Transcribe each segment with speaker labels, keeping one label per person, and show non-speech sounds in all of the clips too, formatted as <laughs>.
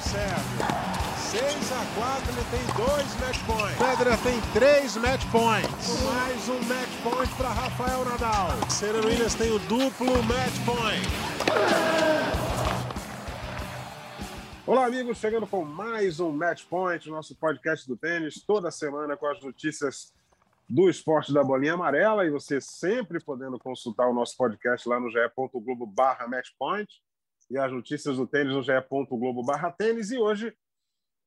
Speaker 1: Sérgio. 6 a 4 ele tem dois match points. Federer tem três match points. Mais um match point para Rafael Nadal. Serena Williams tem o duplo match point. Olá, amigos, chegando com mais um Match Point, nosso podcast do tênis, toda semana com as notícias do esporte da bolinha amarela e você sempre podendo consultar o nosso podcast lá no ge.globo barra matchpoint e as notícias do tênis no ge.globo barra tênis e hoje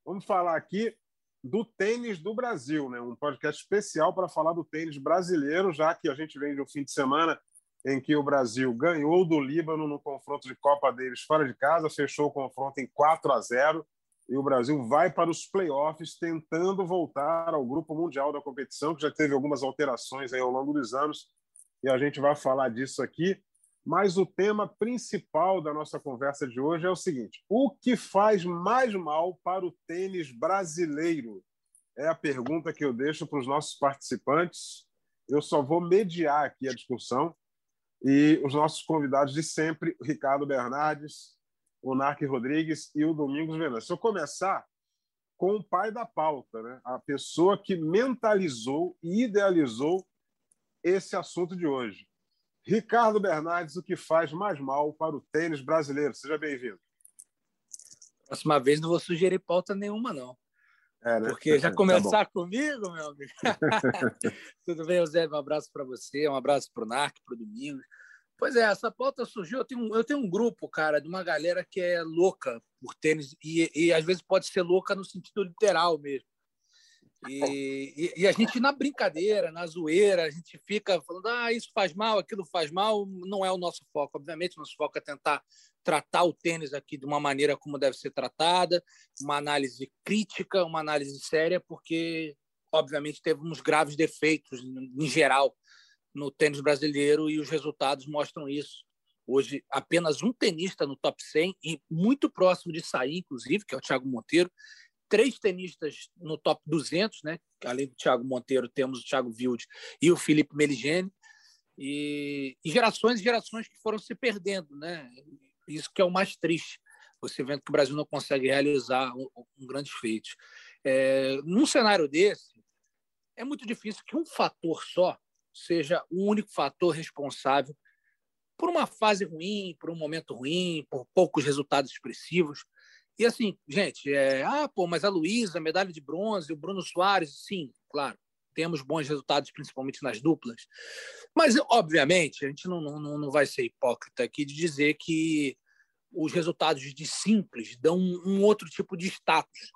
Speaker 1: vamos falar aqui do tênis do Brasil, né? um podcast especial para falar do tênis brasileiro, já que a gente vem de um fim de semana em que o Brasil ganhou do Líbano no confronto de Copa deles fora de casa, fechou o confronto em 4 a 0 e o Brasil vai para os playoffs tentando voltar ao grupo mundial da competição, que já teve algumas alterações aí ao longo dos anos, e a gente vai falar disso aqui. Mas o tema principal da nossa conversa de hoje é o seguinte: o que faz mais mal para o tênis brasileiro? É a pergunta que eu deixo para os nossos participantes. Eu só vou mediar aqui a discussão e os nossos convidados de sempre, Ricardo Bernardes, o Narc Rodrigues e o Domingos Venâncio. Se eu começar com o pai da pauta, né? a pessoa que mentalizou e idealizou esse assunto de hoje. Ricardo Bernardes, o que faz mais mal para o tênis brasileiro? Seja bem-vindo.
Speaker 2: Próxima vez não vou sugerir pauta nenhuma, não. É, né? Porque já começar <laughs> tá comigo, meu amigo. <laughs> Tudo bem, José? Um abraço para você, um abraço para o Narc, para o Domingos. Pois é, essa pauta surgiu. Eu tenho, eu tenho um grupo, cara, de uma galera que é louca por tênis, e, e às vezes pode ser louca no sentido literal mesmo. E, e, e, a gente, na brincadeira, na zoeira, a gente fica falando: ah, isso faz mal, aquilo faz mal. Não é o nosso foco. Obviamente, o nosso foco é tentar tratar o tênis aqui de uma maneira como deve ser tratada, uma análise crítica, uma análise séria, porque, obviamente, teve uns graves defeitos, em geral, no tênis brasileiro e os resultados mostram isso. Hoje, apenas um tenista no top 100 e muito próximo de sair, inclusive, que é o Thiago Monteiro, três tenistas no top 200, né? Além do Thiago Monteiro, temos o Thiago Wilde e o Felipe Meligeni. E, e, gerações e gerações que foram se perdendo, né? Isso que é o mais triste. Você vendo que o Brasil não consegue realizar um, um grande feito. É, num cenário desse, é muito difícil que um fator só seja o único fator responsável por uma fase ruim, por um momento ruim, por poucos resultados expressivos. E assim, gente, é, ah, pô, mas a Luísa, medalha de bronze, o Bruno Soares, sim, claro, temos bons resultados, principalmente nas duplas. Mas, obviamente, a gente não, não, não vai ser hipócrita aqui de dizer que os resultados de simples dão um, um outro tipo de status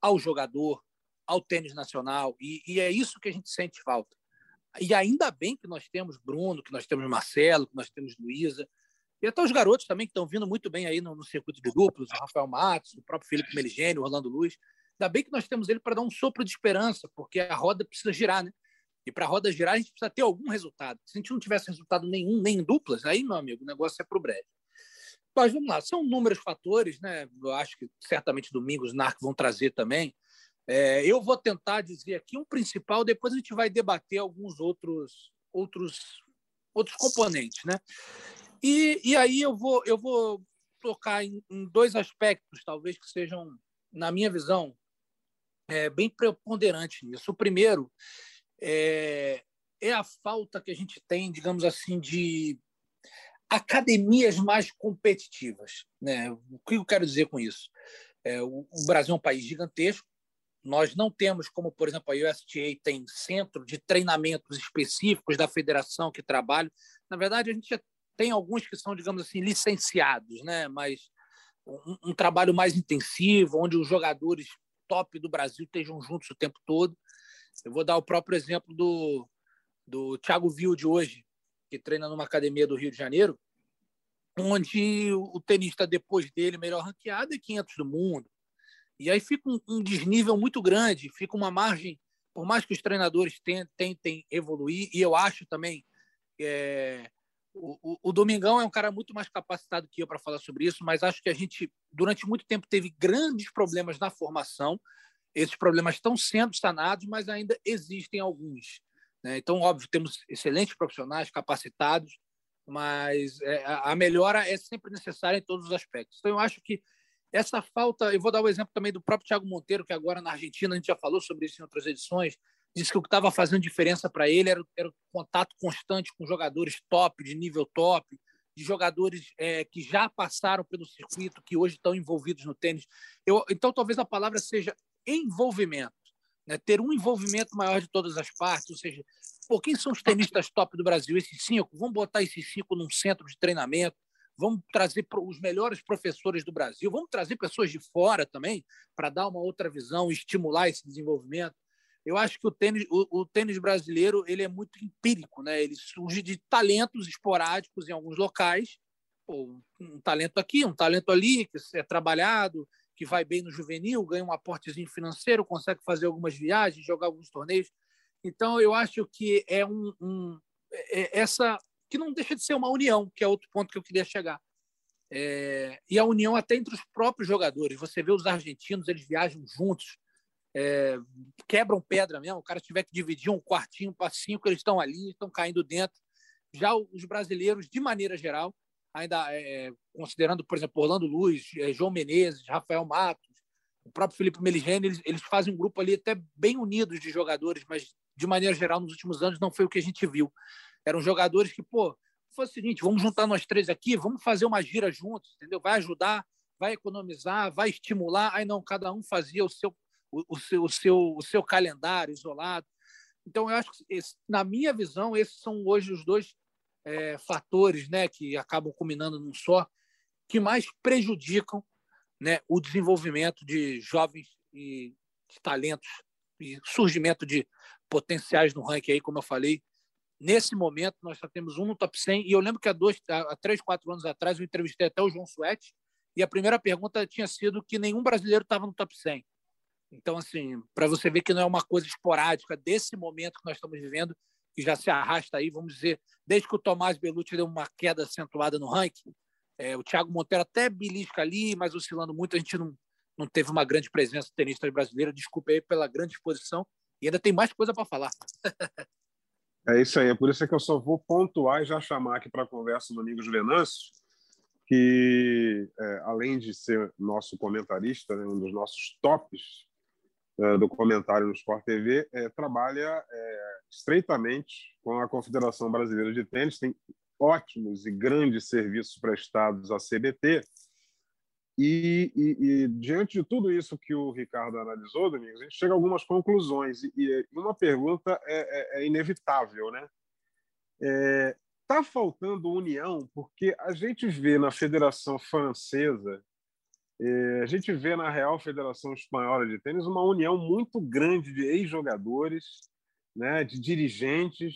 Speaker 2: ao jogador, ao tênis nacional, e, e, é isso que a gente sente falta. E ainda bem que nós temos Bruno, que nós temos Marcelo, que nós temos Luísa, e até os garotos também que estão vindo muito bem aí no, no circuito de duplos, o Rafael Matos, o próprio Felipe Meligênio, o Orlando Luz. Ainda bem que nós temos ele para dar um sopro de esperança, porque a roda precisa girar, né? E para a roda girar, a gente precisa ter algum resultado. Se a gente não tivesse resultado nenhum, nem em duplas, aí, meu amigo, o negócio é para o breve. Mas vamos lá, são inúmeros fatores, né? Eu acho que certamente domingos os NARC vão trazer também. É, eu vou tentar dizer aqui um principal, depois a gente vai debater alguns outros, outros, outros componentes, né? E, e aí eu vou, eu vou tocar em, em dois aspectos, talvez que sejam, na minha visão, é, bem preponderantes nisso. O primeiro é, é a falta que a gente tem, digamos assim, de academias mais competitivas. Né? O que eu quero dizer com isso? É, o, o Brasil é um país gigantesco, nós não temos, como por exemplo a USTA tem centro de treinamentos específicos da federação que trabalham. Na verdade, a gente tem alguns que são, digamos assim, licenciados, né? mas um, um, trabalho mais intensivo, onde os jogadores top do Brasil estejam juntos o tempo todo. Eu vou dar o próprio exemplo do, do Thiago Wilde hoje, que treina numa academia do Rio de Janeiro, onde o tenista depois dele, melhor ranqueado, é 500 do mundo. E aí fica um, um desnível muito grande, fica uma margem, por mais que os treinadores tentem, tentem evoluir, e eu acho também é, o, o, Domingão é um cara muito mais capacitado que eu para falar sobre isso, mas acho que a gente, durante muito tempo, teve grandes problemas na formação. Esses problemas estão sendo sanados, mas ainda existem alguns. Né? Então, óbvio, temos excelentes profissionais capacitados, mas é, a melhora é sempre necessária em todos os aspectos. Então, eu acho que essa falta, eu vou dar o exemplo também do próprio Thiago Monteiro, que agora na Argentina, a gente já falou sobre isso em outras edições, disse que o que estava fazendo diferença para ele era, era, o contato constante com jogadores top, de nível top, de jogadores é, que já passaram pelo circuito, que hoje estão envolvidos no tênis. Eu, então, talvez a palavra seja envolvimento. Né? Ter um envolvimento maior de todas as partes, ou seja, pô, quem são os tenistas top do Brasil? Esses cinco? Vamos botar esses cinco num centro de treinamento, vamos trazer os melhores professores do Brasil, vamos trazer pessoas de fora também para dar uma outra visão, estimular esse desenvolvimento. Eu acho que o tênis, o, o, tênis brasileiro ele é muito empírico, né? Ele surge de talentos esporádicos em alguns locais, Pô, um talento aqui, um talento ali que é trabalhado, que vai bem no juvenil, ganha um aportezinho financeiro, consegue fazer algumas viagens, jogar alguns torneios. Então, eu acho que é um, um é, é essa que não deixa de ser uma união, que é outro ponto que eu queria chegar. É, e a união até entre os próprios jogadores. Você vê os argentinos, eles viajam juntos, é, quebram pedra mesmo. O cara tiver que dividir um quartinho para cinco, eles estão ali, estão caindo dentro. Já os brasileiros, de maneira geral, ainda é, considerando, por exemplo, Orlando Luz, é, João Menezes, Rafael Matos, o próprio Felipe Meligeni, eles, eles fazem um grupo ali até bem unidos de jogadores, mas de maneira geral, nos últimos anos, não foi o que a gente viu. Eram jogadores que, pô, foi o seguinte, vamos juntar nós três aqui, vamos fazer uma gira juntos, entendeu? Vai ajudar, vai economizar, vai estimular. Aí não, cada um fazia o seu, o, o seu, o seu, o seu calendário isolado. Então, eu acho que, esse, na minha visão, esses são hoje os dois é, fatores né, que acabam culminando num só, que mais prejudicam né, o desenvolvimento de jovens e de talentos e surgimento de potenciais no ranking aí, como eu falei, Nesse momento, nós só temos um no top 100. E eu lembro que há, dois, há três, quatro anos atrás, eu entrevistei até o João Suete. E a primeira pergunta tinha sido que nenhum brasileiro estava no top 100. Então, assim, para você ver que não é uma coisa esporádica desse momento que nós estamos vivendo, que já se arrasta aí, vamos dizer, desde que o Tomás Belucci deu uma queda acentuada no ranking. É, o Thiago Monteiro até belisca ali, mas oscilando muito, a gente não, não teve uma grande presença tenista brasileira. Desculpe aí pela grande exposição. E ainda tem mais coisa para falar. <laughs>
Speaker 1: É isso aí, é por isso que eu só vou pontuar e já chamar aqui para a conversa o Domingos Venâncio, que, é, além de ser nosso comentarista, né, um dos nossos tops do comentário no Sport TV, é, trabalha é, estreitamente com a Confederação Brasileira de Tênis, tem ótimos e grandes serviços prestados à CBT, e, e, e, diante de tudo isso que o Ricardo analisou, Domingos, a gente chega a algumas conclusões. E, e uma pergunta é, é, é inevitável, né? Está é, faltando união, porque a gente vê na Federação Francesa, a gente vê na Real Federação Espanhola de Tênis uma união muito grande de ex-jogadores, né, de dirigentes,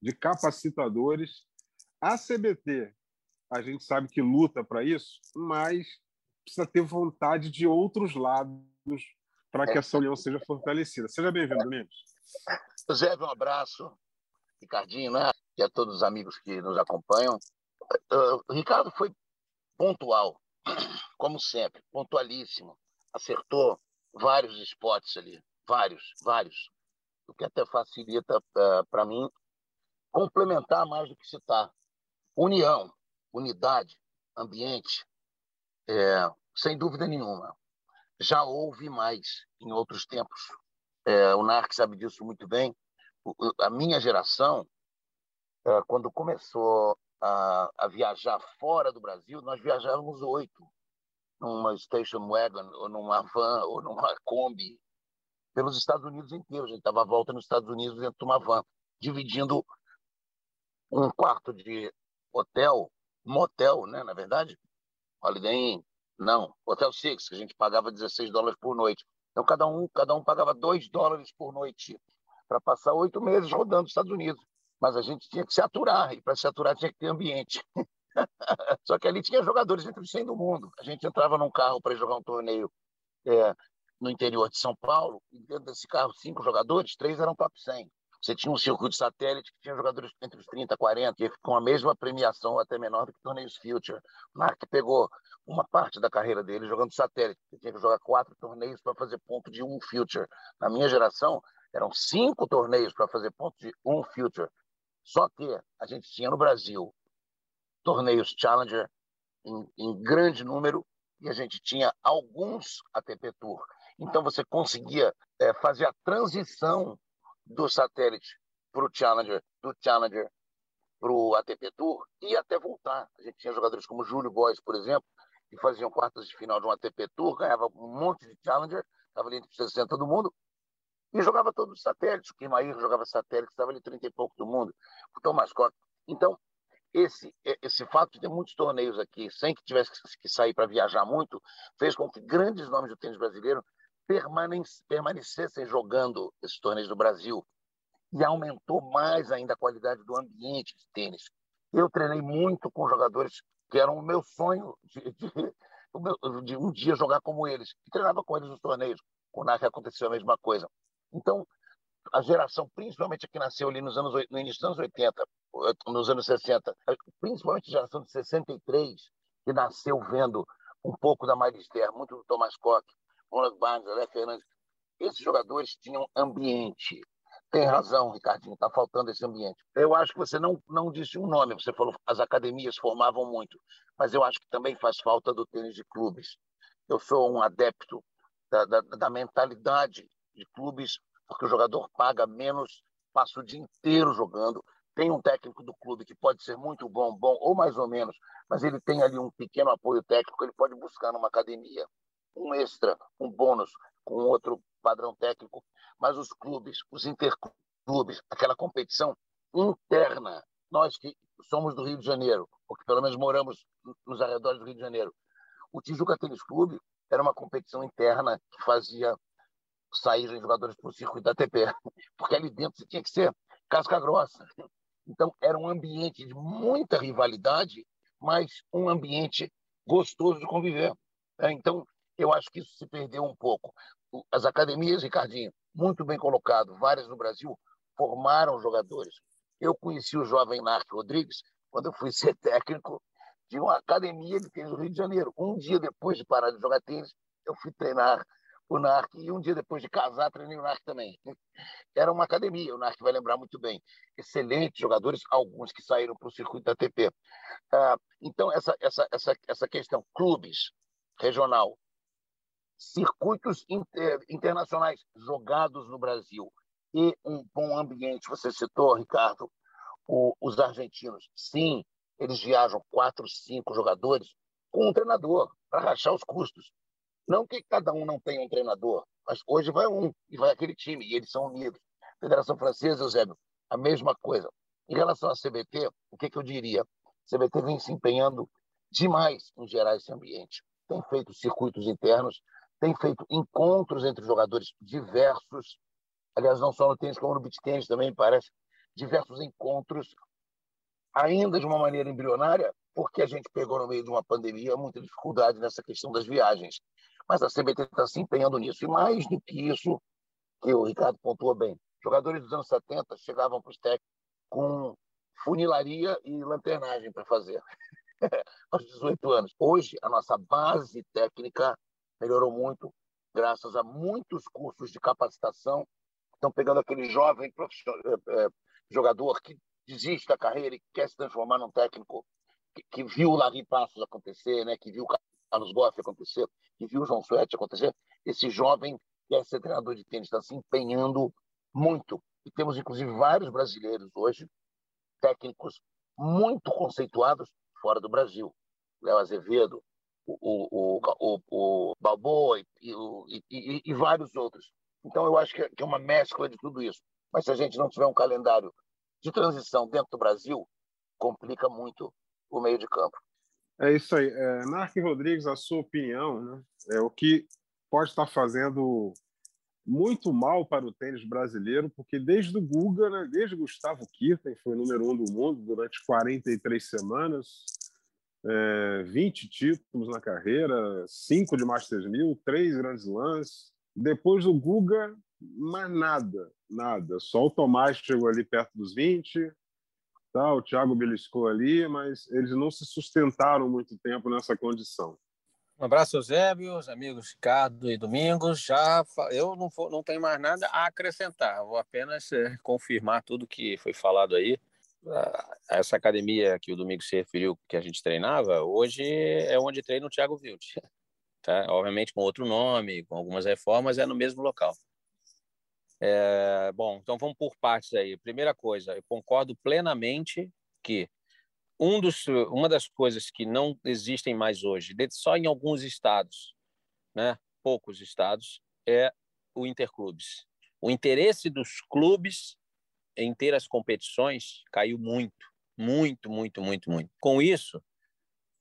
Speaker 1: de capacitadores. A CBT, a gente sabe que luta para isso, mas precisa ter vontade de outros lados para que essa união seja fortalecida. Seja bem-vindo, Domingos.
Speaker 3: José, um abraço. Ricardinho, né? E a todos os amigos que nos acompanham. O Ricardo foi pontual, como sempre, pontualíssimo. Acertou vários spots ali, vários, vários. O que até facilita uh, ah, para mim complementar mais do que citar. União, unidade, ambiente, é, sem dúvida nenhuma. Já houve mais em outros tempos. É, o NARC sabe disso muito bem. A minha geração, é, quando começou a, a, viajar fora do Brasil, nós viajávamos oito numa station wagon, ou numa van, ou numa Kombi, pelos Estados Unidos inteiros. A gente dava a volta nos Estados Unidos dentro de uma van, dividindo um quarto de hotel, motel, né, na verdade, Holiday Inn, não, Hotel Six, que a gente pagava 16 dólares por noite. Então, cada um, cada um pagava 2 dólares por noite para passar oito meses rodando os Estados Unidos. Mas a gente tinha que se aturar, e para se aturar tinha que ter ambiente. <laughs> Só que ali tinha jogadores entre os 100 do mundo. A gente entrava num carro para jogar um torneio é, no interior de São Paulo, e dentro desse carro, cinco jogadores, três eram top 100. Você tinha um circuito satélite que tinha jogadores entre os 30 e 40, com a mesma premiação, até menor do que torneios Future. O Mark pegou uma parte da carreira dele jogando satélite. Ele tinha que jogar quatro torneios para fazer ponto de um Future. Na minha geração, eram cinco torneios para fazer ponto de um Future. Só que a gente tinha no Brasil torneios Challenger em, em grande número, e a gente tinha alguns ATP Tour. Então você conseguia é, fazer a transição do satélite para o Challenger, do Challenger para o ATP Tour e até voltar. A gente tinha jogadores como Júlio Boys, por exemplo, que faziam quartas de final de um ATP Tour, ganhava um monte de Challenger, estava ali entre os 60 do mundo, e jogava todos os satélites. O Kimair jogava satélite, estava ali 30 e pouco do mundo, o Thomas Costa. Então, esse, esse fato de ter muitos torneios aqui, sem que tivesse que sair para viajar muito, fez com que grandes nomes do tênis brasileiro permanecessem jogando esses torneios do Brasil. E aumentou mais ainda a qualidade do ambiente de tênis. Eu treinei muito com jogadores que eram o meu sonho de, de, de um dia jogar como eles. E treinava com eles nos torneios. Com o NAC aconteceu a mesma coisa. Então, a geração, principalmente a que nasceu ali nos anos, no início dos anos 80, nos anos 60, principalmente a geração de 63, que nasceu vendo um pouco da Marister, muito do Thomas Koch, Ronald Barnes, Alé Fernandes, esses jogadores tinham ambiente. Tem razão, Ricardinho, está faltando esse ambiente. Eu acho que você não, não disse um nome, você falou as academias formavam muito, mas eu acho que também faz falta do tênis de clubes. Eu sou um adepto da, da, da mentalidade de clubes, porque o jogador paga menos, passa o dia inteiro jogando, tem um técnico do clube que pode ser muito bom, bom ou mais ou menos, mas ele tem ali um pequeno apoio técnico, ele pode buscar numa academia. Um extra, um bônus com outro padrão técnico, mas os clubes, os interclubes, aquela competição interna, nós que somos do Rio de Janeiro, ou que pelo menos moramos nos arredores do Rio de Janeiro, o Tijuca Tênis Clube era uma competição interna que fazia sair jogadores para o circuito da ATP, <laughs> porque ali dentro você tinha que ser casca grossa. Então era um ambiente de muita rivalidade, mas um ambiente gostoso de conviver. Então eu acho que isso se perdeu um pouco. As academias, Ricardinho, muito bem colocado, várias no Brasil, formaram jogadores. Eu conheci o jovem Narc Rodrigues quando eu fui <laughs> ser técnico de uma academia de tênis no Rio de Janeiro. Um dia depois de parar de jogar tênis, eu fui treinar o NARC e um dia depois de casar treinei o NARC também. Era uma academia, o NARC vai lembrar muito bem. Excelentes jogadores, alguns que saíram para o circuito da ATP. Ah, então, essa, essa, essa, essa questão, clubes, regional, circuitos inter, internacionais jogados no Brasil e um bom ambiente. Você citou, Ricardo, o, os argentinos. Sim, eles viajam quatro, cinco jogadores com um treinador para rachar os custos. Não que cada um não tenha um treinador, mas hoje vai um e vai aquele time, e eles são unidos. Federação Francesa, Eusébio, a mesma coisa. Em relação à CBT, o que, que eu diria? A CBT vem se empenhando demais em gerar esse ambiente. Tem feito circuitos internos, tem feito encontros entre jogadores diversos, aliás, não só no tênis, como no beach tênis também, parece, diversos encontros, ainda de uma maneira embrionária, porque a gente pegou no meio de uma pandemia muita dificuldade nessa questão das viagens. Mas a CBT está se empenhando nisso. E mais do que isso, que o Ricardo pontuou bem, jogadores dos anos 70 chegavam para os técnicos com funilaria e lanternagem para fazer, <laughs> aos 18 anos. Hoje, a nossa base técnica melhorou muito, graças a muitos cursos de capacitação. Estão pegando aquele jovem é, é, jogador que desiste da carreira e quer se transformar num técnico que, que viu o Larry Passos acontecer, né? que viu Carlos Goff acontecer, que viu o João Suete acontecer, esse jovem que é ser treinador de tênis está se empenhando muito. E temos, inclusive, vários brasileiros hoje, técnicos muito conceituados fora do Brasil. Léo Azevedo, o, o, o, o Balboa e, e, e, e, vários outros. Então, eu acho que é uma mescla de tudo isso. Mas se a gente não tiver um calendário de transição dentro do Brasil, complica muito o meio de campo.
Speaker 1: É isso aí. É, Rodrigues, a sua opinião, né? é o que pode estar fazendo muito mal para o tênis brasileiro, porque desde o Guga, né, desde Gustavo Kirten, foi número um do mundo durante 43 semanas, é, 20 títulos na carreira, 5 de Masters 1000, 3 grandes lãs. Depois do Guga, mais nada, nada. Só o Tomás chegou ali perto dos 20, Tá, o Thiago beliscou ali, mas eles não se sustentaram muito tempo nessa condição.
Speaker 2: Um abraço, Eusébio, os amigos Ricardo e Domingos. Já eu não, for, não tenho mais nada a acrescentar, vou apenas é, confirmar tudo que foi falado aí. Essa academia que o Domingos se referiu, que a gente treinava, hoje é onde treina o Thiago Wild. <laughs>
Speaker 4: tá? Obviamente com outro nome, com algumas reformas, é no mesmo local. É, bom, então vamos por partes aí. Primeira coisa, eu concordo plenamente que um dos, uma das coisas que não existem mais hoje, só em alguns estados, né, poucos estados, é o interclubes. O interesse dos clubes em ter as competições caiu muito, muito, muito, muito, muito. Com isso,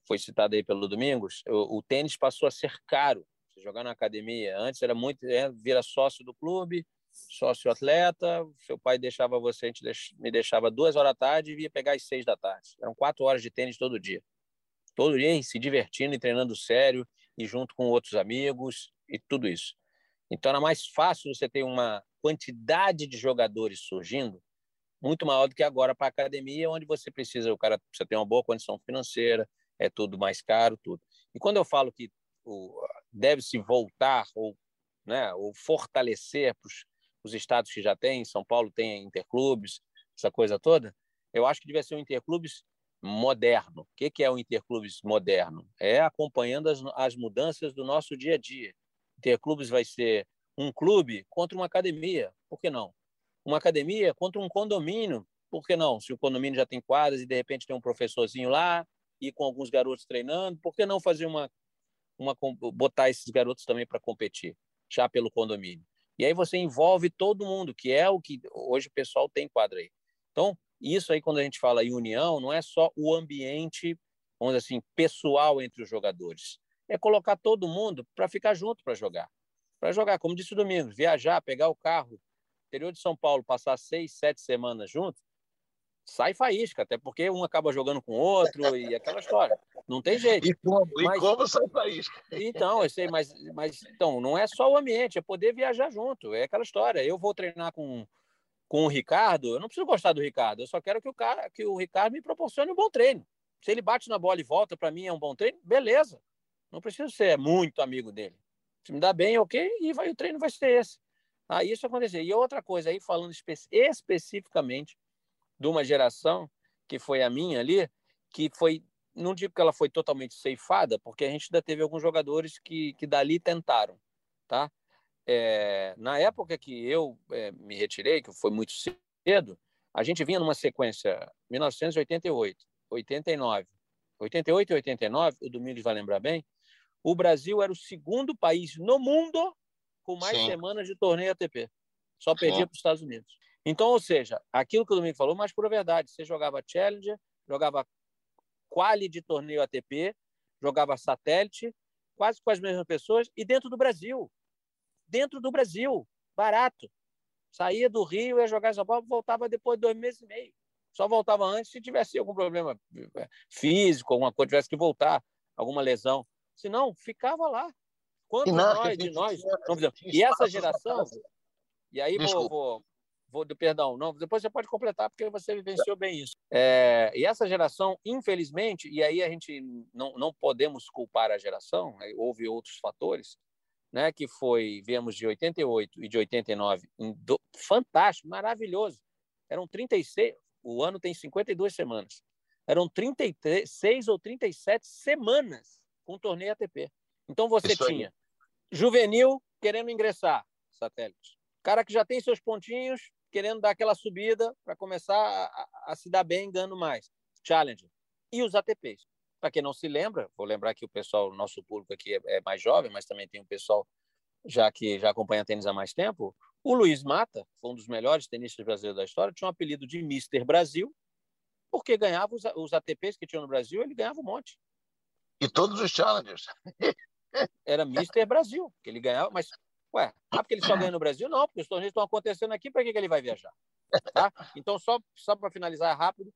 Speaker 4: foi citado aí pelo Domingos, o, o tênis passou a ser caro. Você jogar na academia, antes era muito, é, vira sócio do clube, sócio atleta, seu pai deixava você, a gente me deixava duas horas da tarde e ia pegar às seis da tarde. Eram quatro horas de tênis todo dia. Todo dia se divertindo e treinando sério e junto com outros amigos e tudo isso. Então era mais fácil você ter uma quantidade de jogadores surgindo muito maior do que agora para a academia, onde você precisa, o cara precisa ter uma boa condição financeira, é tudo mais caro, tudo. E quando eu falo que deve-se voltar ou, né, ou fortalecer para os estados que já têm, São Paulo tem interclubes, essa coisa toda, eu acho que devia ser um interclubes moderno. O que, que é o interclubes moderno? É acompanhando as, as mudanças do nosso dia a dia. Interclubes vai ser um clube contra uma academia, por que não? Uma academia contra um condomínio, por que não? Se o condomínio já tem quadras e de repente tem um professorzinho lá, e com alguns garotos treinando, por que não fazer uma, uma botar esses garotos também para competir, já pelo condomínio? E aí você envolve todo mundo, que é o que hoje o pessoal tem quadra aí. Então, isso aí, quando a gente fala em união, não é só o ambiente, vamos dizer assim, pessoal entre os jogadores. É colocar todo mundo para ficar junto para jogar. Para jogar, como disse o Domingos, viajar, pegar o carro, interior de São Paulo, passar seis, sete semanas juntos, sai faísca, até porque um acaba jogando com o outro e aquela história. Não tem jeito.
Speaker 3: E como, mas, e como sai faísca?
Speaker 4: Então, eu sei, mas, mas então, não é só o ambiente, é poder viajar junto. É aquela história. Eu vou treinar com, com o Ricardo, eu não preciso gostar do Ricardo, eu só quero que o, cara, que o Ricardo me proporcione um bom treino. Se ele bate na bola e volta, para mim é um bom treino, beleza. Não preciso ser muito amigo dele. Se me dá bem, ok, e vai, o treino vai ser esse. Ah, isso acontecer. E outra coisa aí, falando espe especificamente de uma geração que foi a minha ali, que foi, não digo que ela foi totalmente ceifada, porque a gente ainda teve alguns jogadores que, que dali tentaram, tá? É, na época que eu é, me retirei, que foi muito cedo, a gente vinha numa sequência 1988, 89, 88 e 89, o Domingos vai lembrar bem, o Brasil era o segundo país no mundo com mais Sim. semanas de torneio ATP. Só perdia para os Estados Unidos. Então, ou seja, aquilo que o Domingo falou, mas por verdade, você jogava Challenger, jogava quali de torneio ATP, jogava satélite, quase com as mesmas pessoas, e dentro do Brasil. Dentro do Brasil, barato. Saía do Rio, ia jogar em São Paulo, voltava depois de dois meses e meio. Só voltava antes se tivesse algum problema é, físico, alguma coisa, tivesse que voltar, alguma lesão. Se não, ficava lá. Quantos não, nós, de nós, e essa geração, e aí vou, vou, vou perdão, não, depois você pode completar porque você vivenciou bem isso. É, e essa geração, infelizmente, e aí a gente não, não podemos culpar a geração, né, houve outros fatores, né, que foi, viemos de 88 e de 89, do, fantástico, maravilhoso. Eram 36, o ano tem 52 semanas. Eram 36 ou 37 semanas com torneio ATP. Então você Isso tinha aí. juvenil querendo ingressar, satélite. Cara que já tem seus pontinhos, querendo dar aquela subida para começar a, a, se dar bem, ganhando mais. Challenger. E os ATPs. Para quem não se lembra, vou lembrar que o pessoal, nosso público aqui é, é mais jovem, mas também tem um pessoal já que já acompanha tênis há mais tempo. O Luiz Mata, foi um dos melhores tenistas brasileiros da história, tinha um apelido de Mister Brasil, porque ganhava os, os ATPs que tinha no Brasil, ele ganhava um monte.
Speaker 3: E todos os challengers. <laughs>
Speaker 4: Era Mister Brasil, que ele ganhava, mas Ué, ah, porque ele só ganha no Brasil? Não, porque os torneios estão acontecendo aqui, para que, que ele vai viajar? Tá? Então, só, só para finalizar rápido,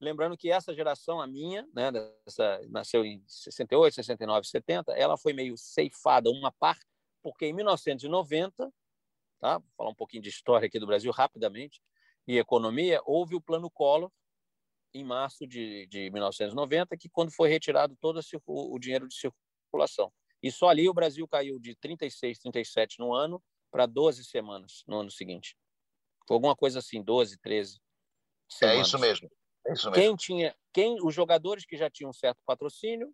Speaker 4: lembrando que essa geração, a minha, né, dessa, nasceu em 68, 69, 70, ela foi meio ceifada, uma parte, porque em 1990, tá? vou falar um pouquinho de história aqui do Brasil rapidamente, e economia, houve o Plano Collor, em março de, de 1990, que quando foi retirado todo o, o dinheiro de circulação. E só ali o Brasil caiu de 36, 37 no ano para 12 semanas no ano seguinte. Foi alguma coisa assim, 12, 13
Speaker 3: semanas. É isso mesmo. É isso mesmo.
Speaker 4: Quem tinha, quem, os jogadores que já tinham certo patrocínio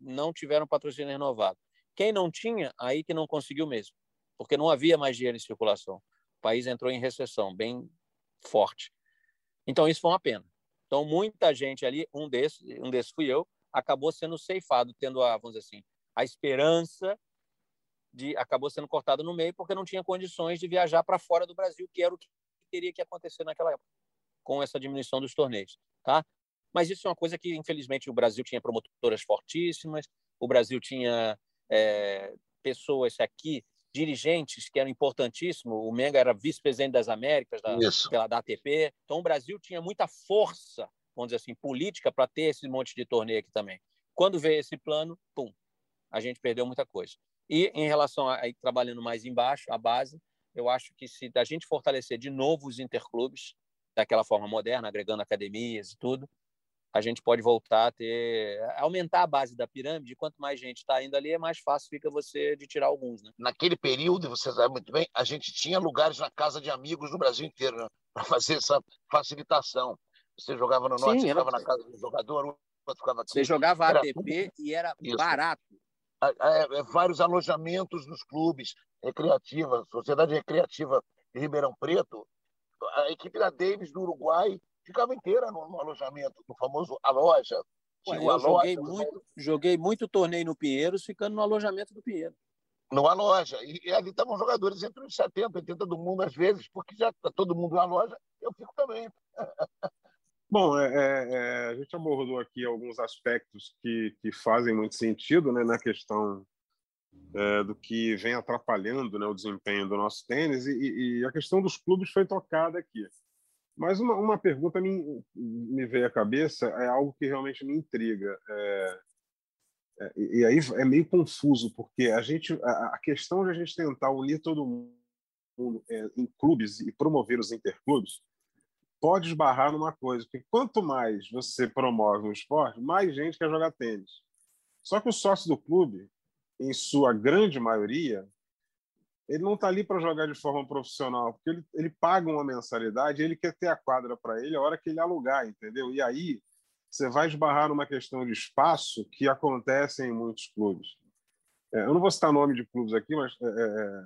Speaker 4: não tiveram patrocínio renovado. Quem não tinha, aí que não conseguiu mesmo, porque não havia mais dinheiro em circulação. O país entrou em recessão bem forte. Então, isso foi uma pena. Então, muita gente ali, um desses, um desses fui eu, acabou sendo ceifado, tendo a, vamos dizer assim, a esperança de acabou sendo cortado no meio porque não tinha condições de viajar para fora do Brasil, que era o que teria que acontecer naquela época, com essa diminuição dos torneios, tá? Mas isso é uma coisa que, infelizmente, o Brasil tinha promotoras fortíssimas, o Brasil tinha é, pessoas aqui, dirigentes que eram importantíssimos. O Menga era vice-presidente das Américas, da, pela, da ATP. Então, o Brasil tinha muita força, vamos dizer assim, política para ter esse monte de torneio aqui também. Quando veio esse plano, pum, a gente perdeu muita coisa. E em relação a aí, trabalhando mais embaixo, a base, eu acho que se a gente fortalecer de novo os interclubes, daquela forma moderna, agregando academias e tudo, a gente pode voltar a ter aumentar a base da pirâmide. Quanto mais gente está indo ali, é mais fácil fica você de tirar alguns, né?
Speaker 3: Naquele período, você sabe muito bem, a gente tinha lugares na casa de amigos no Brasil inteiro né? <laughs> para fazer essa facilitação. Você jogava no norte, Sim, ficava na casa do jogador, outro ficava aqui.
Speaker 4: Você jogava era ATP e era Isso. barato.
Speaker 3: É, é, vários alojamentos nos clubes recreativos, Sociedade Recreativa de Ribeirão Preto, a equipe da Davis do Uruguai ficava inteira no, no alojamento, no famoso a loja.
Speaker 4: Ué, eu joguei, muito, joguei muito torneio no Pinheiros, ficando no alojamento do Pinheiro.
Speaker 3: Numa loja. E, e ali estavam jogadores entre os 70, 80 do mundo, às vezes, porque já está todo mundo na loja, eu fico também. <laughs>
Speaker 1: Bom, é, é, é, a gente abordou aqui alguns aspectos que, que fazem muito sentido né, na questão é, do que vem atrapalhando né, o desempenho do nosso tênis, e, e, a questão dos clubes foi tocada aqui. Mas uma, uma pergunta me, me veio à cabeça, é algo que realmente me intriga. É, é, e aí é meio confuso, porque a, gente, a, a questão de a gente tentar unir todo mundo em clubes e promover os interclubes pode esbarrar numa coisa, porque quanto mais você promove um esporte, mais gente quer jogar tênis. Só que o sócio do clube, em sua grande maioria, ele não está ali para jogar de forma profissional, porque ele, ele paga uma mensalidade ele quer ter a quadra para ele a hora que ele alugar, entendeu? E aí você vai esbarrar numa questão de espaço que acontece em muitos clubes. É, eu não vou citar nome de clubes aqui, mas é, é, é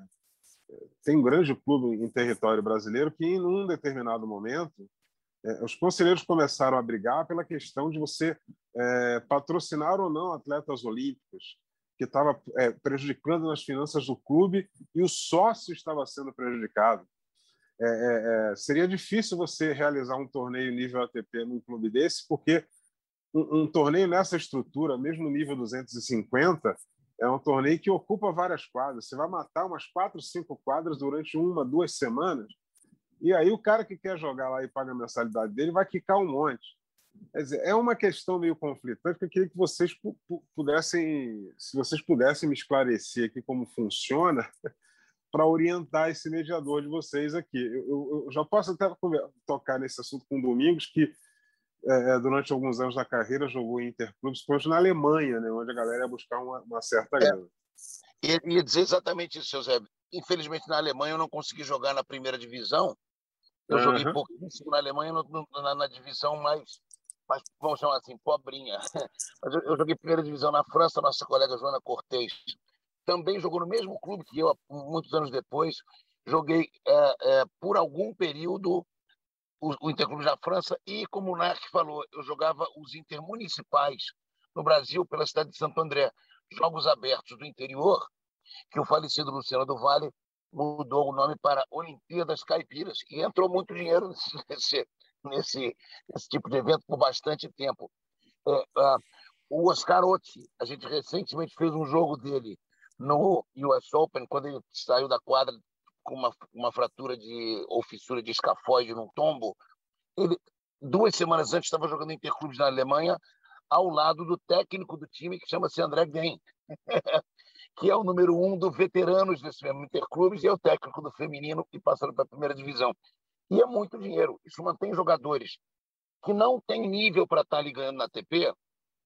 Speaker 1: tem um grande clube em território brasileiro que, em um determinado momento, é, os conselheiros começaram a brigar pela questão de você é, patrocinar ou não atletas olímpicos que estava é, prejudicando nas finanças do clube e o sócio estava sendo prejudicado. É, é, é seria difícil você realizar um torneio nível ATP num clube desse, porque um, um, torneio nessa estrutura, mesmo nível 250, é um torneio que ocupa várias quadras. Você vai matar umas quatro, cinco quadras durante uma, duas semanas, e aí o cara que quer jogar lá e paga a mensalidade dele vai quicar um monte. Quer dizer, é uma questão meio conflitante eu queria que vocês pudessem, se vocês pudessem me esclarecer aqui como funciona, <laughs> para orientar esse mediador de vocês aqui. Eu, eu já posso até tocar nesse assunto com o Domingos, que é, é, durante alguns anos da carreira jogou em interclubes, principalmente na Alemanha, né, onde a galera ia buscar uma, uma certa grana.
Speaker 3: É, ia dizer exatamente isso, seu Zé. Infelizmente, na Alemanha eu não consegui jogar na primeira divisão. Eu uhum. joguei pouquíssimo na Alemanha, no, na, na divisão mais mas vamos chamar assim, pobrinha. <laughs> Mas eu, eu, joguei primeira divisão na França, nossa colega Joana Cortez também jogou no mesmo clube que eu, muitos anos depois. Joguei é, é, por algum período o, o Interclube da França e, como o Narc falou, eu jogava os intermunicipais no Brasil pela cidade de Santo André. Jogos abertos do interior, que o falecido Luciano do Vale mudou o nome para Olimpíadas Caipiras e entrou muito dinheiro <laughs> nesse, nesse, nesse tipo de evento por bastante tempo. É, uh, o Oscar Otti, a gente recentemente fez um jogo dele no US Open, quando ele saiu da quadra com uma, uma fratura de ou fissura de escafoide num tombo. Ele, duas semanas antes, estava jogando interclubes na Alemanha, ao lado do técnico do time, que chama-se André Gen, <laughs> que é o número um do veteranos desse mesmo interclubes e é o técnico do feminino e passando para a primeira divisão. E é muito dinheiro. Isso mantém jogadores que não têm nível para estar ali ganhando na ATP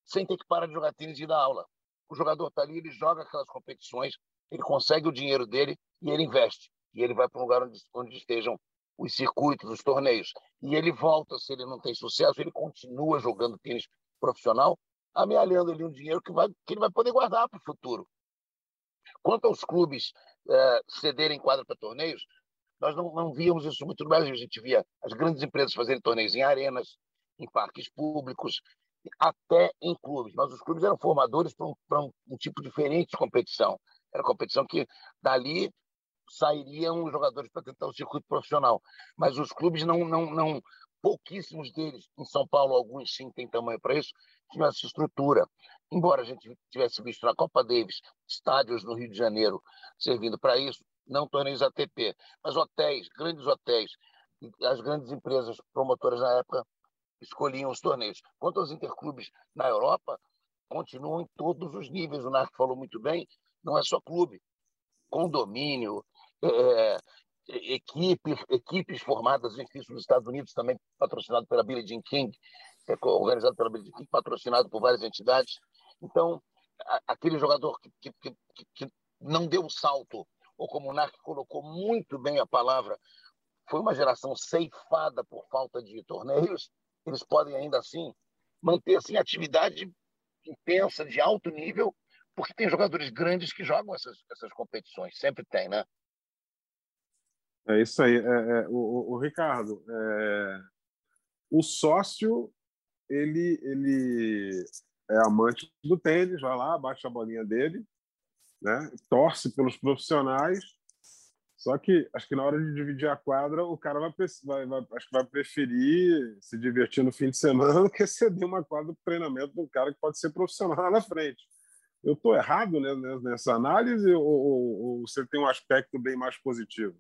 Speaker 3: sem ter que parar de jogar tênis e dar aula. O jogador está ali, ele joga aquelas competições, ele consegue o dinheiro dele e ele investe. E ele vai para um lugar onde, onde estejam os circuitos, os torneios. E ele volta, se ele não tem sucesso, ele continua jogando tênis profissional, amealhando ali um dinheiro que, vai, que ele vai poder guardar para o futuro. Quanto aos clubes é, cederem quadro para torneios, nós não, não víamos isso muito no Brasil. A gente via as grandes empresas fazerem torneios em arenas, em parques públicos, até em clubes. Mas os clubes eram formadores para um, um, um tipo diferente de competição. Era competição que dali sairiam os jogadores para tentar o circuito profissional. Mas os clubes não, não, não, pouquíssimos deles, em São Paulo, alguns sim têm tamanho para isso, tinham essa estrutura. Embora a gente tivesse visto na Copa Davis estádios no Rio de Janeiro servindo para isso, não torneios ATP, mas hotéis, grandes hotéis, as grandes empresas promotoras na época escolhiam os torneios. Quanto aos interclubes na Europa, continuam em todos os níveis. O Narco falou muito bem, não é só clube. Condomínio, é, equipes, equipes formadas, enfim, nos Estados Unidos, também patrocinado pela Billie Jean King, é, organizado pela Billie Jean King, patrocinado por várias entidades. Então, aquele jogador que, que, que, que não deu o salto, ou como o Narc colocou muito bem a palavra, foi uma geração ceifada por falta de torneios, eles podem ainda assim manter assim, atividade intensa, de alto nível, porque tem jogadores grandes que jogam essas, essas competições, sempre tem, né?
Speaker 1: É isso aí. É, é, o, o, Ricardo, é, o sócio, ele, ele é amante do tênis, vai lá, baixa a bolinha dele, né? torce pelos profissionais, só que acho que na hora de dividir a quadra, o cara vai, vai, vai, acho que vai preferir se divertir no fim de semana <laughs> do que ceder uma quadra de treinamento de um cara que pode ser profissional lá na frente. Eu estou errado né, nessa análise ou, ou, ou você tem um aspecto bem mais positivo?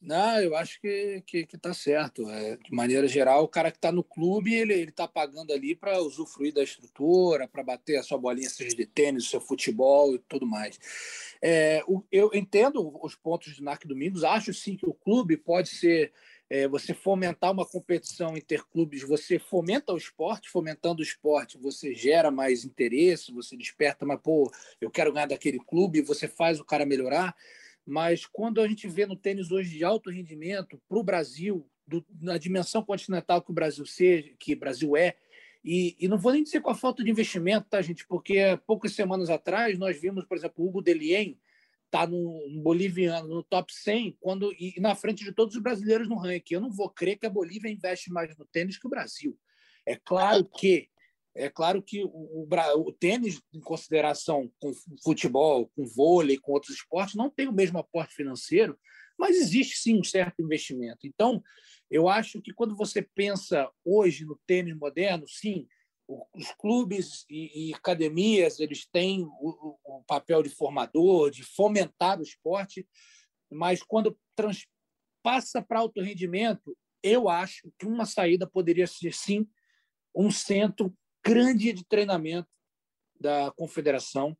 Speaker 2: Não, eu acho que que, que tá certo. É, de maneira geral, o cara que está no clube, ele ele está pagando ali para usufruir da estrutura, para bater a sua bolinha, seja de tênis, seu futebol e tudo mais. É, o, eu entendo os pontos de NAC Domingos. Acho sim que o clube pode ser é, você fomentar uma competição interclubes, você fomenta o esporte, fomentando o esporte, você gera mais interesse, você desperta, mas pô, eu quero ganhar daquele clube, você faz o cara melhorar. Mas quando a gente vê no tênis hoje de alto rendimento para o Brasil, do, na dimensão continental que o Brasil seja, que o Brasil é, e, e, não vou nem dizer com a falta de investimento, tá, gente? Porque poucas semanas atrás nós vimos, por exemplo, o Hugo Delien tá no, no, boliviano no top 100 quando e na frente de todos os brasileiros no ranking. Eu não vou crer que a Bolívia investe mais no tênis que o Brasil. É claro que é claro que o, o, o, tênis, em consideração com futebol, com vôlei, com outros esportes, não tem o mesmo aporte financeiro, mas existe sim um certo investimento. Então, eu acho que quando você pensa hoje no tênis moderno, sim, os clubes e, e academias eles têm o, o, papel de formador, de fomentar o esporte, mas quando trans, passa para alto rendimento, eu acho que uma saída poderia ser sim um centro grande de treinamento da confederação.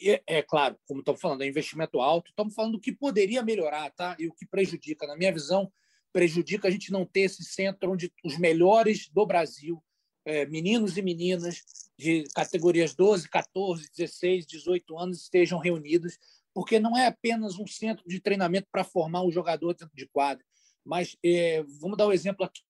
Speaker 2: E, é claro, como estamos falando, é investimento alto, estamos falando do que poderia melhorar tá? e o que prejudica. Na minha visão, prejudica a gente não ter esse centro onde os melhores do Brasil, é, meninos e meninas de categorias 12, 14, 16, 18 anos estejam reunidos, porque não é apenas um centro de treinamento para formar um jogador dentro de quadro, mas é, vamos dar o um exemplo aqui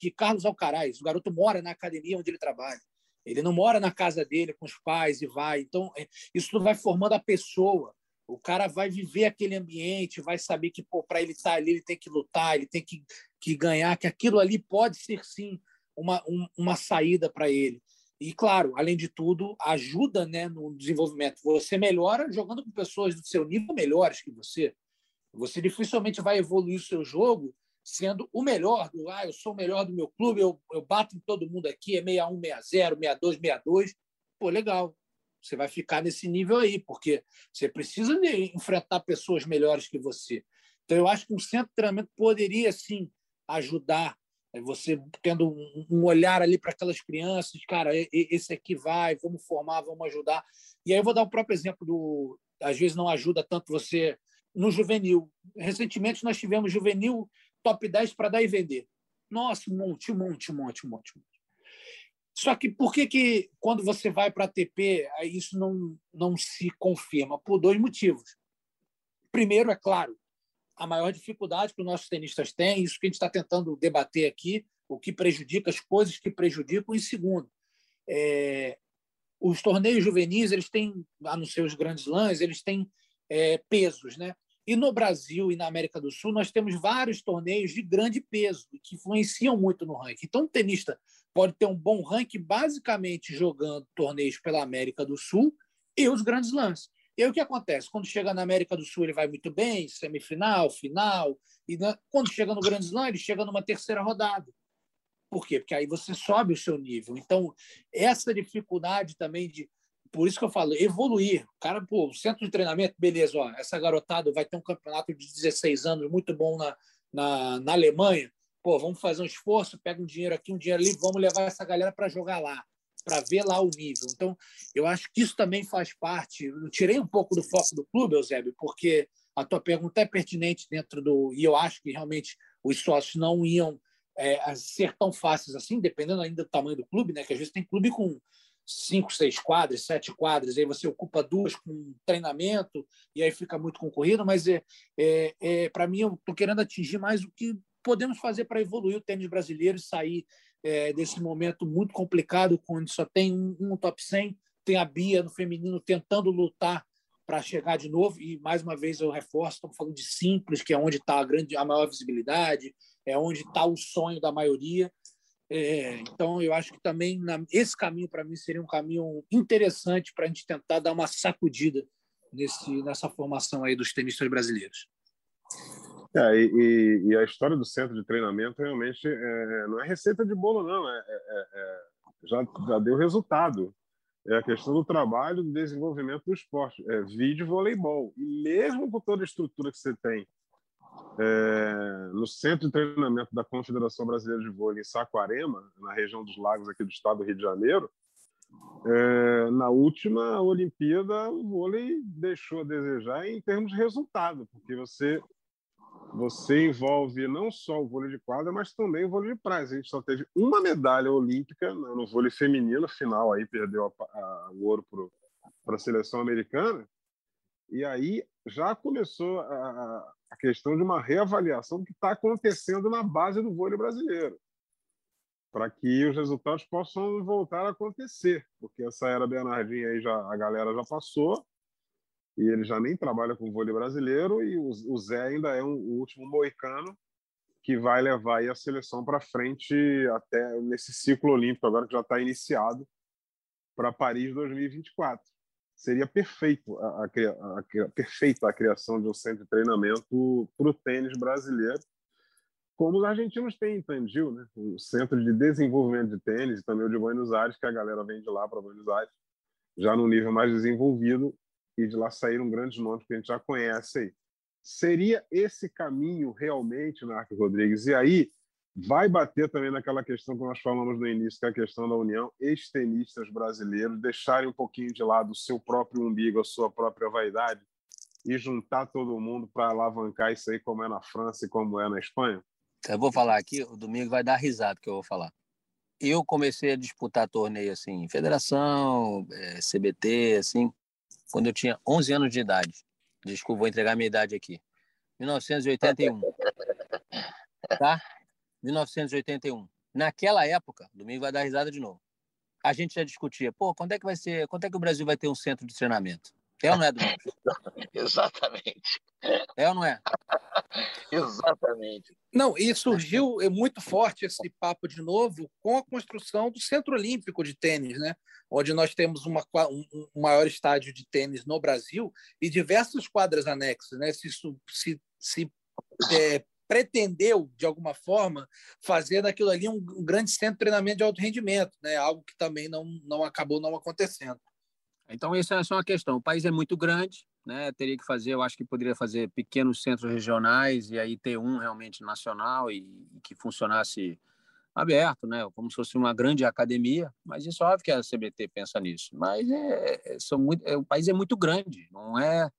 Speaker 2: de Carlos Alcaraz. O garoto mora na academia onde ele trabalha. Ele não mora na casa dele com os pais e vai. Então, é, isso tudo vai formando a pessoa. O cara vai viver aquele ambiente, vai saber que para ele estar tá ali, ele tem que lutar, ele tem que, que ganhar, que aquilo ali pode ser sim uma, um, uma saída para ele. E, claro, além de tudo, ajuda né, no desenvolvimento. Você melhora jogando com pessoas do seu nível melhores que você. Você dificilmente vai evoluir o seu jogo sendo o melhor do ah, eu sou o melhor do meu clube, eu, eu bato em todo mundo aqui, é 61, 60, 62, 62. Pô, legal. Você vai ficar nesse nível aí, porque você precisa enfrentar pessoas melhores que você. Então, eu acho que um centro de treinamento poderia, sim, ajudar é, você tendo um olhar ali para aquelas crianças, cara, esse aqui vai, vamos formar, vamos ajudar. E aí eu vou dar o próprio exemplo do, às vezes não ajuda tanto você no juvenil. Recentemente nós tivemos juvenil top 10 para dar e vender. Nossa, um monte, um monte, um monte, um monte. Só que por que, que quando você vai para a ATP, isso não, não se confirma? Por dois motivos. Primeiro, é claro, a maior dificuldade que os nossos tenistas têm, isso que a gente está tentando debater aqui, o que prejudica, as coisas que prejudicam. E segundo, é, os torneios juvenis, eles têm, a não ser os grandes lãs, eles têm é, pesos, né? E no Brasil e na América do Sul, nós temos vários torneios de grande peso que influenciam muito no ranking. Então, o tenista pode ter um bom ranking basicamente jogando torneios pela América do Sul e os grandes lãs. E aí o que acontece? Quando chega na América do Sul, ele vai muito bem, semifinal, final, e na... quando chega no Grand Slam, ele chega numa terceira rodada. Por quê? Porque aí você sobe o seu nível. Então, essa dificuldade também de. Por isso que eu falo, evoluir. O cara, pô, centro de treinamento, beleza, ó, essa garotada vai ter um campeonato de 16 anos muito bom na, na, na Alemanha. Pô, vamos fazer um esforço, pega um dinheiro aqui, um dinheiro ali, vamos levar essa galera para jogar lá, para ver lá o nível. Então, eu acho que isso também faz parte. Eu tirei um pouco do foco do clube, Eusébio, porque a tua pergunta é pertinente dentro do. E eu acho que realmente os sócios não iam é, ser tão fáceis assim, dependendo ainda do tamanho do clube, né? Que às vezes tem clube com cinco, seis quadras, sete quadras, aí você ocupa duas com treinamento e aí fica muito concorrido, mas é, é, é para mim eu estou querendo atingir mais o que podemos fazer para evoluir o tênis brasileiro e sair é, desse momento muito complicado, quando só tem um, um top 100, tem a Bia no feminino tentando lutar para chegar de novo e mais uma vez eu reforço, estamos falando de simples, que é onde está a grande, a maior visibilidade, é onde está o sonho da maioria. É, então, eu acho que também na, esse caminho, para mim, seria um caminho interessante para a gente tentar dar uma sacudida nesse, nessa formação aí dos tenistas brasileiros.
Speaker 1: É, e, e, a história do centro de treinamento realmente é, não é receita de bolo, não. É, é, é, já, já deu resultado. É a questão do trabalho, do desenvolvimento do esporte. É vídeo voleibol. E mesmo com toda a estrutura que você tem é, no centro de treinamento da Confederação Brasileira de Vôlei em Saquarema, na região dos lagos aqui do estado do Rio de Janeiro, é, na última Olimpíada o vôlei deixou a desejar em termos de resultado, porque você você envolve não só o vôlei de quadra, mas também o vôlei de praia. A gente só teve uma medalha olímpica no vôlei feminino, final aí perdeu a, a, o ouro para a seleção americana. E aí já começou a, a questão de uma reavaliação do que está acontecendo na base do vôlei brasileiro, para que os resultados possam voltar a acontecer, porque essa era Bernardinho aí já a galera já passou e ele já nem trabalha com vôlei brasileiro e o, Zé ainda é um, o último moicano que vai levar a seleção para frente até nesse ciclo olímpico agora que já está iniciado para Paris 2024 seria perfeito a, a, a, a, perfeita a criação de um centro de treinamento para o tênis brasileiro, como os argentinos têm em Tandil, né? um centro de desenvolvimento de tênis também o de Buenos Aires, que a galera vem de lá para Buenos Aires, já no nível mais desenvolvido, e de lá saíram grandes nomes que a gente já conhece aí. Seria esse caminho realmente, Marco Rodrigues? E aí, vai bater também naquela questão que nós falamos no início, que é a questão da união, ex-tenistas brasileiros deixarem um pouquinho de lado o seu próprio umbigo, a sua própria vaidade e juntar todo mundo para alavancar isso aí, como é na França e como é na Espanha?
Speaker 4: Eu vou falar aqui, o domingo vai dar risada que eu vou falar. Eu comecei a disputar torneio assim, federação, é, CBT, assim, quando eu tinha 11 anos de idade. Desculpa, vou entregar minha idade aqui. 1981. Tá? 1981. Naquela época, domingo vai dar risada de novo. A gente já discutia, pô, quando é que vai ser, quando é que o Brasil vai ter um centro de treinamento? É ou não é, Domingo? <laughs>
Speaker 3: Exatamente.
Speaker 4: É ou não é? <laughs>
Speaker 3: Exatamente.
Speaker 2: Não, e surgiu é muito forte esse papo de novo com a construção do Centro Olímpico de Tênis, né? onde nós temos uma, um, maior estádio de tênis no Brasil e diversas quadras anexas. Né? Se, se, se é, pretendeu, de alguma forma, fazer daquilo ali um, um, grande centro de treinamento de alto rendimento, né? algo que também não, não acabou não acontecendo.
Speaker 4: Então, essa é só uma questão. O país é muito grande, né? teria que fazer, eu acho que poderia fazer pequenos centros regionais e aí ter um realmente nacional e, e que funcionasse aberto, né? como se fosse uma grande academia, mas isso é óbvio que a CBT pensa nisso. Mas é, é, são muito, é, o país é muito grande, não é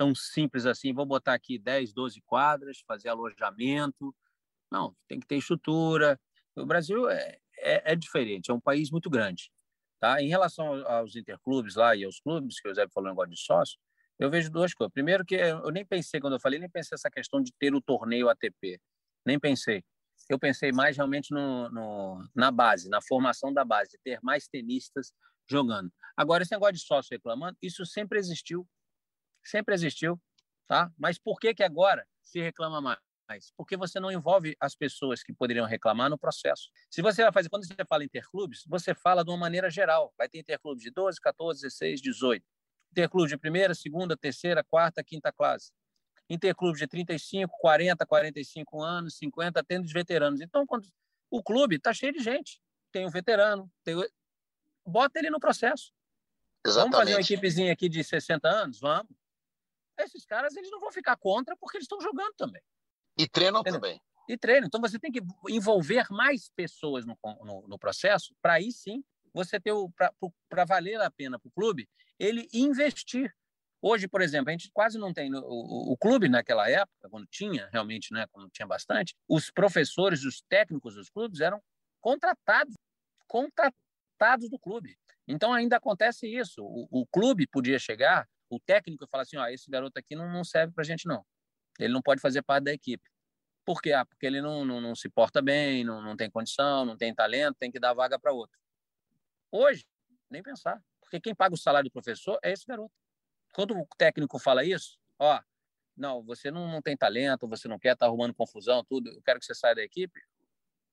Speaker 4: tão simples assim, vou botar aqui 10, 12 quadras, fazer alojamento. Não, tem que ter estrutura. O Brasil é, é, é diferente, é um país muito grande. Tá? Em relação aos interclubes lá e aos clubes, que o Zé falou negócio de sócio, eu vejo duas coisas. Primeiro que eu nem pensei, quando eu falei, nem pensei essa questão de ter o torneio ATP. Nem pensei. Eu pensei mais realmente no, no, na base, na formação da base, ter mais tenistas jogando. Agora, esse negócio de sócio reclamando, isso sempre existiu. Sempre existiu. Tá? Mas por que, que agora se reclama mais? Porque você não envolve as pessoas que poderiam reclamar no processo. Se você vai fazer, quando você fala interclubes, você fala de uma maneira geral. Vai ter interclubes de 12, 14, 16, 18. Interclube de primeira, segunda, terceira, quarta, quinta classe. Interclube de 35, 40, 45 anos, 50, tendo os veteranos. Então, quando o clube está cheio de gente, tem o veterano, tem bota ele no processo. Exatamente. Vamos fazer uma equipezinha aqui de 60 anos? Vamos. Esses caras eles não vão ficar contra porque eles estão jogando também.
Speaker 3: E treinam Entendeu? também.
Speaker 4: E treinam. Então você tem que envolver mais pessoas no, no, no processo para aí sim você ter o para valer a pena para o clube ele investir. Hoje, por exemplo, a gente quase não tem o, o, o, clube naquela época, quando tinha realmente, né, quando tinha bastante, os professores, os técnicos dos clubes eram contratados, contratados do clube. Então ainda acontece isso. O, o clube podia chegar, o técnico falar assim, ó, esse garoto aqui não, não serve para gente não. Ele não pode fazer parte da equipe. Por quê? Ah, porque ele não, não, não se porta bem, não, não tem condição, não tem talento, tem que dar vaga para outro. Hoje, nem pensar. Porque quem paga o salário do professor é esse garoto. Quando o técnico fala isso, ó, não, você não, não tem talento, você não quer, tá arrumando confusão, tudo, eu quero que você saia da equipe,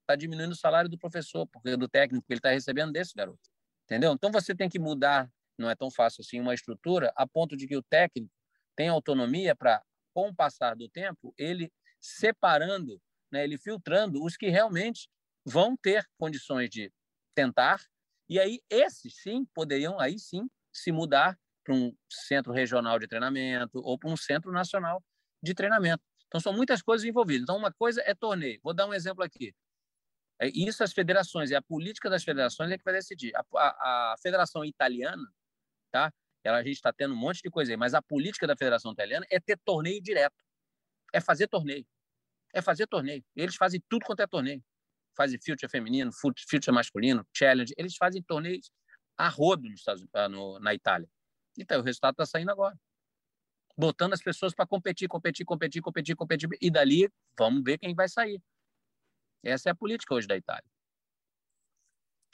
Speaker 4: tá diminuindo o salário do professor, porque do técnico que ele está recebendo desse garoto. Entendeu? Então você tem que mudar, não é tão fácil assim, uma estrutura a ponto de que o técnico tenha autonomia para, com o passar do tempo, ele separando, né, ele filtrando os que realmente vão ter condições de tentar e aí, esses sim poderiam, aí sim, se mudar para um centro regional de treinamento ou para um centro nacional de treinamento. Então, são muitas coisas envolvidas. Então, uma coisa é torneio. Vou dar um exemplo aqui. É isso as federações, e a política das federações é que vai decidir. A, a, a federação italiana, tá? Ela, a gente está tendo um monte de coisa aí, mas a política da federação italiana é ter torneio direto. É fazer torneio. É fazer torneio. Eles fazem tudo quanto é torneio fazem future feminino, future masculino, challenge, eles fazem torneios a rodo nos Estados, ah, no, na Itália. Então, o resultado está saindo agora. Botando as pessoas para competir, competir, competir, competir, competir, e dali vamos ver quem vai sair. Essa é a política hoje da Itália.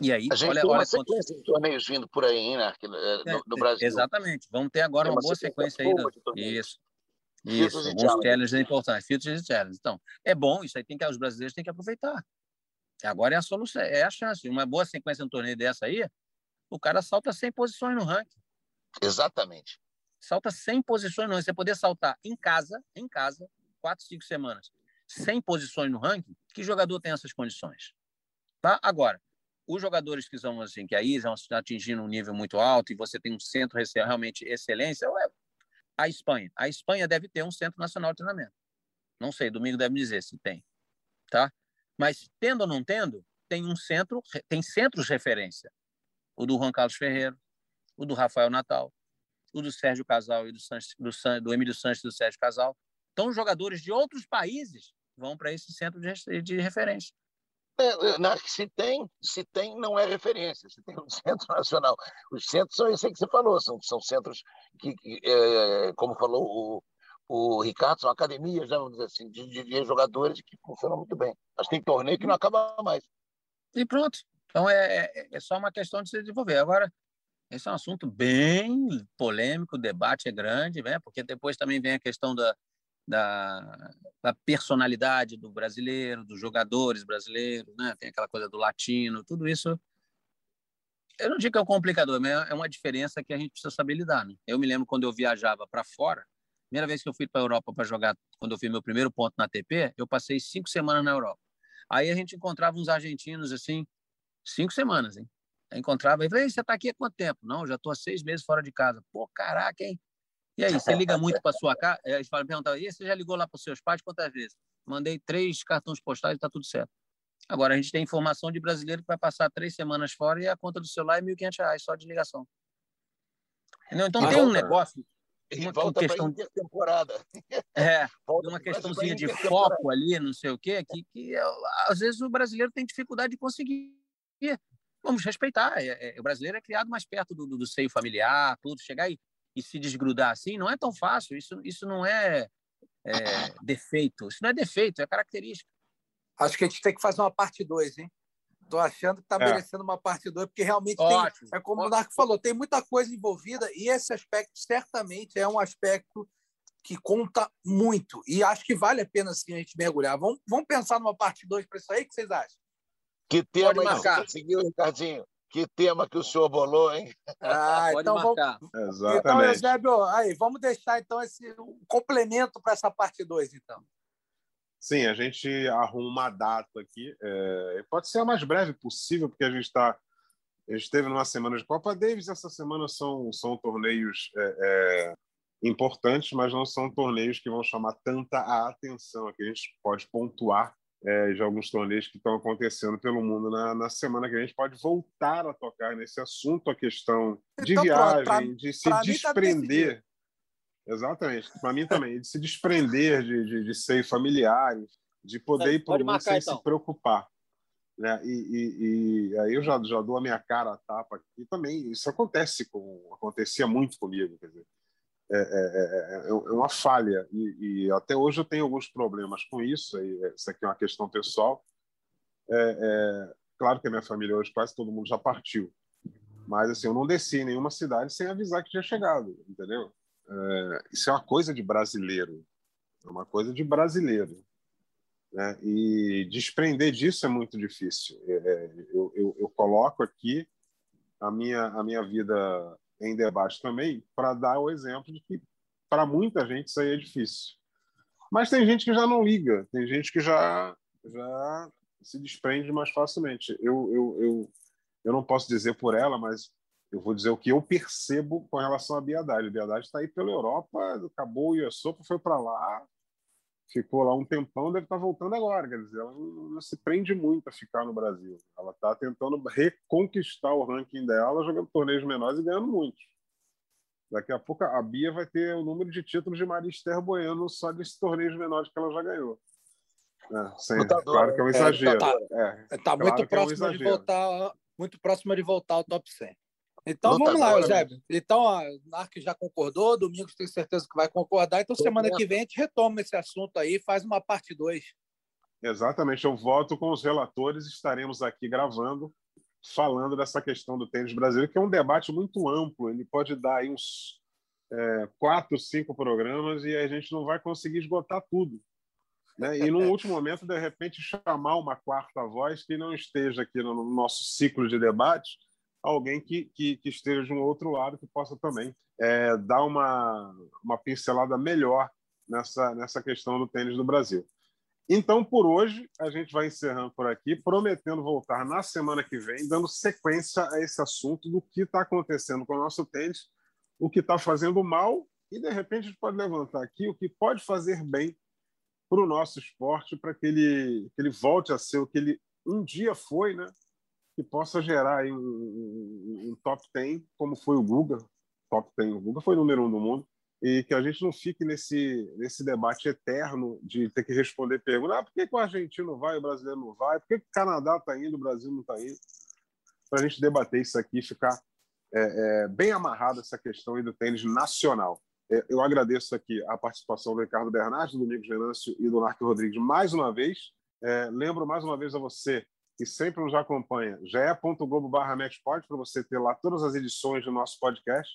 Speaker 3: E aí, a gente olha, tem uma olha sequência quanto... de torneios vindo por aí, né? no, é, no Brasil.
Speaker 4: Exatamente. Vamos ter agora uma, uma boa sequência aí. Do... Isso. Isso, alguns challenges importantes, filtros e challenges. Então, é bom, isso aí tem que os brasileiros têm que aproveitar. Agora é a solução, é a chance. Uma boa sequência no torneio dessa aí, o cara salta 100 posições no ranking.
Speaker 3: Exatamente.
Speaker 4: Salta 100 posições no ranking. Você poder saltar em casa, em casa, 4, 5 semanas, 100 posições no ranking, que jogador tem essas condições? Tá? Agora, os jogadores que são assim, que aí vão atingindo um nível muito alto e você tem um centro realmente excelência, é a Espanha. A Espanha deve ter um centro nacional de treinamento. Não sei, domingo deve dizer se tem, tá? Mas tendo ou não tendo, tem um centro, tem centros de referência. O do Juan Carlos Ferreira, o do Rafael Natal, o do Sérgio Casal e do, do, do Emílio Sanches e do Sérgio Casal. Então, jogadores de outros países vão para esse centro de, de referência.
Speaker 3: É, é se tem, se tem, não é referência. Se tem um <laughs> centro nacional. Os centros são aí que você falou, são, são centros que, que é, como falou o, o Ricardo, são academias, né, vamos dizer assim, de, de, de, jogadores que funcionam muito bem. Mas tem torneio que não acaba mais.
Speaker 4: E pronto. Então é, é, é só uma questão de se desenvolver. Agora, esse é um assunto bem polêmico, o debate é grande, né? porque depois também vem a questão da, da, da, personalidade do brasileiro, dos jogadores brasileiros, né? tem aquela coisa do latino, tudo isso. Eu não digo que é um complicador, mas é uma diferença que a gente precisa saber lidar. Né? Eu me lembro quando eu viajava para fora, Primeira vez que eu fui para a Europa para jogar, quando eu fiz meu primeiro ponto na ATP, eu passei cinco semanas na Europa. Aí a gente encontrava uns argentinos assim, cinco semanas, hein? Encontrava e falei, você está aqui há quanto tempo? Não, já estou há seis meses fora de casa. Pô, caraca, hein? E aí, você liga muito para sua casa? Eles perguntavam, e você já ligou lá para os seus pais quantas vezes? Mandei três cartões postais e está tudo certo. Agora, a gente tem informação de brasileiro que vai passar três semanas fora e a conta do celular é R$ 1.500 só de ligação. Entendeu? Então, tem um negócio
Speaker 3: uma volta questão de temporada. <laughs>
Speaker 4: É, uma questãozinha de foco ali, não sei o quê, que, que às vezes o brasileiro tem dificuldade de conseguir. Vamos respeitar. É, é, o brasileiro é criado mais perto do, do, do seio familiar, tudo. Chegar e, e, se desgrudar assim não é tão fácil. Isso, isso não é, é defeito. Isso não é defeito, é característica.
Speaker 2: Acho que a gente tem que fazer uma parte 2, hein? Tô achando que tá é. merecendo uma parte 2, porque realmente tem, é como Ótimo. o Narco falou, tem muita coisa envolvida e esse aspecto certamente é um aspecto que conta muito. E acho que vale a pena sim a gente mergulhar. Vamos, vamos pensar numa parte 2 para isso aí, o que vocês acham?
Speaker 3: Que tema conseguiu, Ricardinho? Que tema que o senhor bolou, hein?
Speaker 2: Ah, Pode então marcar. Vamos... Exatamente. Então, Eusébio, aí, vamos deixar então esse um complemento para essa parte 2, então.
Speaker 1: Sim, a gente arruma uma data aqui. É, pode ser a mais breve possível, porque a gente está. A gente esteve numa semana de Copa Davis. Essa semana são, são torneios é, é, importantes, mas não são torneios que vão chamar tanta a atenção. Aqui a gente pode pontuar é, de alguns torneios que estão acontecendo pelo mundo na, na, semana que a gente pode voltar a tocar nesse assunto, a questão de então, viagem, pra, de se tá desprender. Tá Exatamente, para mim também, de se desprender de, de, de ser familiares, de poder ir para o mundo sem então. se preocupar. Né? E, e, e, aí eu já, já dou a minha cara a tapa aqui também. Isso acontece com, acontecia muito comigo. Quer dizer, é, é, é, é uma falha. E, e, até hoje eu tenho alguns problemas com isso. E isso aqui é uma questão pessoal. É, é, claro que a minha família hoje quase todo mundo já partiu. Mas assim, eu não desci em nenhuma cidade sem avisar que tinha chegado, entendeu? É, isso é uma coisa de brasileiro, é uma coisa de brasileiro. Né? E desprender disso é muito difícil. É, é, eu, eu, eu, coloco aqui a minha, a minha vida em debate também para dar o exemplo de que para muita gente isso aí é difícil. Mas tem gente que já não liga, tem gente que já, já se desprende mais facilmente. Eu, eu, eu, eu não posso dizer por ela, mas eu vou dizer o que eu percebo com relação a Biadade. A Biadade está aí pela Europa, acabou o Iosopo, foi para lá, ficou lá um tempão, deve estar tá voltando agora. Quer dizer, ela não, não, se prende muito a ficar no Brasil. Ela está tentando reconquistar o ranking dela, jogando torneios menores e ganhando muitos. Daqui a pouco a Bia vai ter o número de títulos de Maria Esther Boiano só desses torneios menores que ela já ganhou. É, sem, claro que é um exagero. Está
Speaker 2: é, tá, tá muito próximo é um de voltar, muito próximo de voltar ao top 100. Então vamos lá, Eusébio. Então, o Narc já concordou, Domingos tem certeza que vai concordar. Então, semana que vem a gente retoma esse assunto aí faz uma parte 2.
Speaker 1: Exatamente, eu voto com os relatores, estaremos aqui gravando, falando dessa questão do tênis brasileiro, que é um debate muito amplo, ele pode dar aí uns é, quatro, cinco programas e a gente não vai conseguir esgotar tudo. Né? E, no <laughs> último momento, de repente, chamar uma quarta voz que não esteja aqui no nosso ciclo de debate, alguém que, que, que, esteja de um outro lado que possa também é, dar uma, uma pincelada melhor nessa, nessa questão do tênis do Brasil. Então, por hoje, a gente vai encerrando por aqui, prometendo voltar na semana que vem, dando sequência a esse assunto do que está acontecendo com o nosso tênis, o que está fazendo mal, e de repente a gente pode levantar aqui o que pode fazer bem para o nosso esporte, para que ele, que ele volte a ser o que ele um dia foi, né? Que possa gerar um, um, um, top 10, como foi o Guga, top 10, o Guga foi número um do mundo, e que a gente não fique nesse, nesse debate eterno de ter que responder perguntas, ah, por que, que o argentino vai o brasileiro não vai? Por que, que o Canadá está indo o Brasil não está indo? Para a gente debater isso aqui e ficar é, é, bem amarrado essa questão do tênis nacional. É, eu agradeço aqui a participação do Ricardo Bernardes, do Domingos Venâncio e do Narco Rodrigues mais uma vez. É, lembro mais uma vez a você que sempre nos acompanha, ge.globo barra para você ter lá todas as edições do nosso podcast.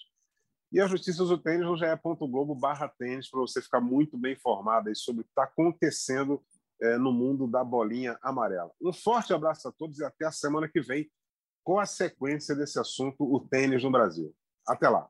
Speaker 1: E a Justiça do Tênis no ge.globo barra tênis, para você ficar muito bem informado sobre o que está acontecendo é, no mundo da bolinha amarela. Um forte abraço a todos e até a semana que vem com a sequência desse assunto, o tênis no Brasil. Até lá!